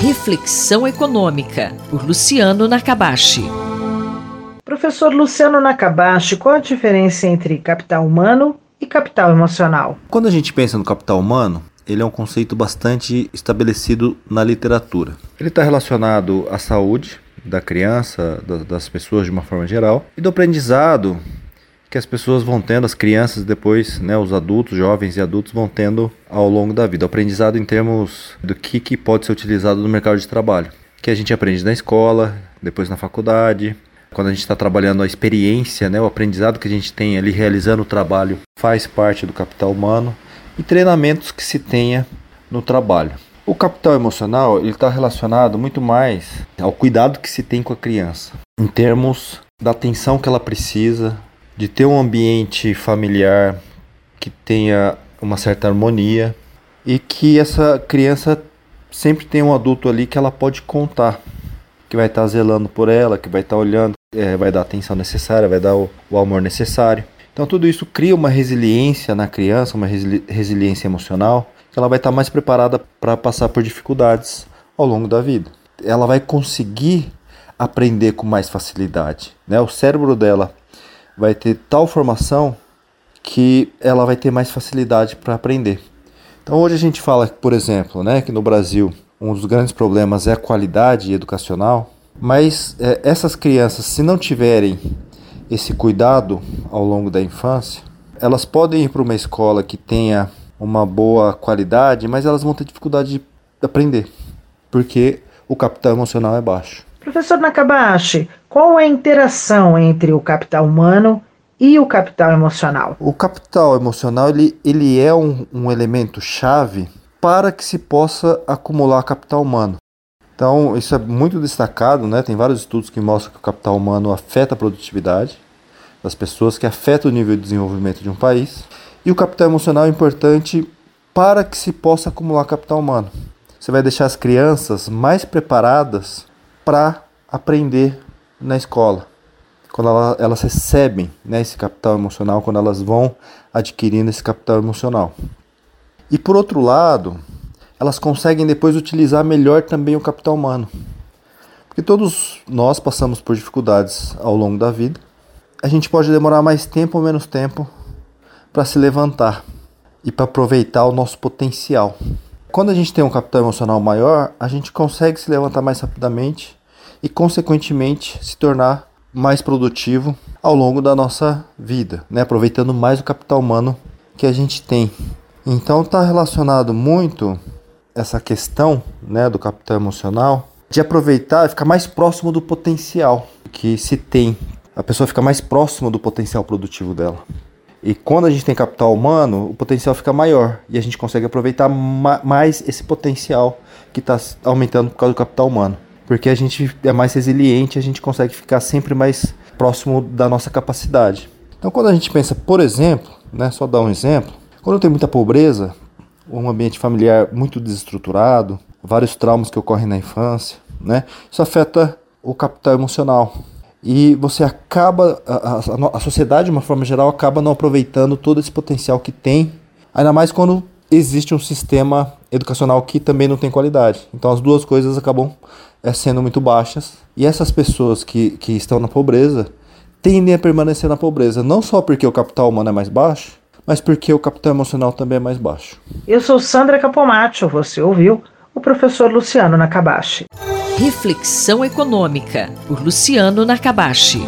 Reflexão Econômica, por Luciano Nakabashi. Professor Luciano Nakabashi, qual a diferença entre capital humano e capital emocional? Quando a gente pensa no capital humano, ele é um conceito bastante estabelecido na literatura. Ele está relacionado à saúde da criança, das pessoas de uma forma geral, e do aprendizado que as pessoas vão tendo, as crianças depois, né, os adultos, jovens e adultos vão tendo ao longo da vida. O aprendizado em termos do que, que pode ser utilizado no mercado de trabalho. Que a gente aprende na escola, depois na faculdade, quando a gente está trabalhando a experiência, né, o aprendizado que a gente tem ali realizando o trabalho faz parte do capital humano e treinamentos que se tenha no trabalho. O capital emocional ele está relacionado muito mais ao cuidado que se tem com a criança, em termos da atenção que ela precisa, de ter um ambiente familiar que tenha uma certa harmonia e que essa criança sempre tenha um adulto ali que ela pode contar, que vai estar zelando por ela, que vai estar olhando, é, vai dar a atenção necessária, vai dar o, o, amor necessário. Então tudo isso cria uma resiliência na criança, uma resili resiliência emocional, que ela vai estar mais preparada para passar por dificuldades ao longo da vida. Ela vai conseguir aprender com mais facilidade, né? O cérebro dela vai ter tal formação que ela vai ter mais facilidade para aprender. Então hoje a gente fala, por exemplo, né, que no Brasil um dos grandes problemas é a qualidade educacional, mas é, essas crianças, se não tiverem esse cuidado ao longo da infância, elas podem ir para uma escola que tenha uma boa qualidade, mas elas vão ter dificuldade de aprender, porque o capital emocional é baixo. Professor Nakabashi, qual é a interação entre o capital humano e o capital emocional? O capital emocional ele, ele é um, um elemento chave para que se possa acumular capital humano. Então, isso é muito destacado, né? Tem vários estudos que mostram que o capital humano afeta a produtividade das pessoas, que afeta o nível de desenvolvimento de um país. E o capital emocional é importante para que se possa acumular capital humano. Você vai deixar as crianças mais preparadas para aprender na escola. Quando ela, elas recebem né, esse capital emocional, quando elas vão adquirindo esse capital emocional. E por outro lado, elas conseguem depois utilizar melhor também o capital humano. Porque todos nós passamos por dificuldades ao longo da vida. A gente pode demorar mais tempo ou menos tempo para se levantar e para aproveitar o nosso potencial. Quando a gente tem um capital emocional maior, a gente consegue se levantar mais rapidamente e, consequentemente, se tornar mais produtivo ao longo da nossa vida, né? aproveitando mais o capital humano que a gente tem. Então está relacionado muito essa questão né, do capital emocional de aproveitar e ficar mais próximo do potencial que se tem. A pessoa fica mais próxima do potencial produtivo dela. E quando a gente tem capital humano, o potencial fica maior e a gente consegue aproveitar ma mais esse potencial que está aumentando por causa do capital humano. Porque a gente é mais resiliente, a gente consegue ficar sempre mais próximo da nossa capacidade. Então, quando a gente pensa, por exemplo, né, só dar um exemplo, quando tem muita pobreza, um ambiente familiar muito desestruturado, vários traumas que ocorrem na infância, né, isso afeta o capital emocional e você acaba, a, a, a, sociedade de uma forma geral acaba não aproveitando todo esse potencial que tem, ainda mais quando existe um sistema educacional que também não tem qualidade. Então as duas coisas acabam é, sendo muito baixas e essas pessoas que, que estão na pobreza tendem a permanecer na pobreza, não só porque o capital humano é mais baixo, mas porque o capital emocional também é mais baixo. Eu sou Sandra Capomatto, você ouviu o professor Luciano Nakabashi. Reflexão Econômica, por Luciano Nakabashi.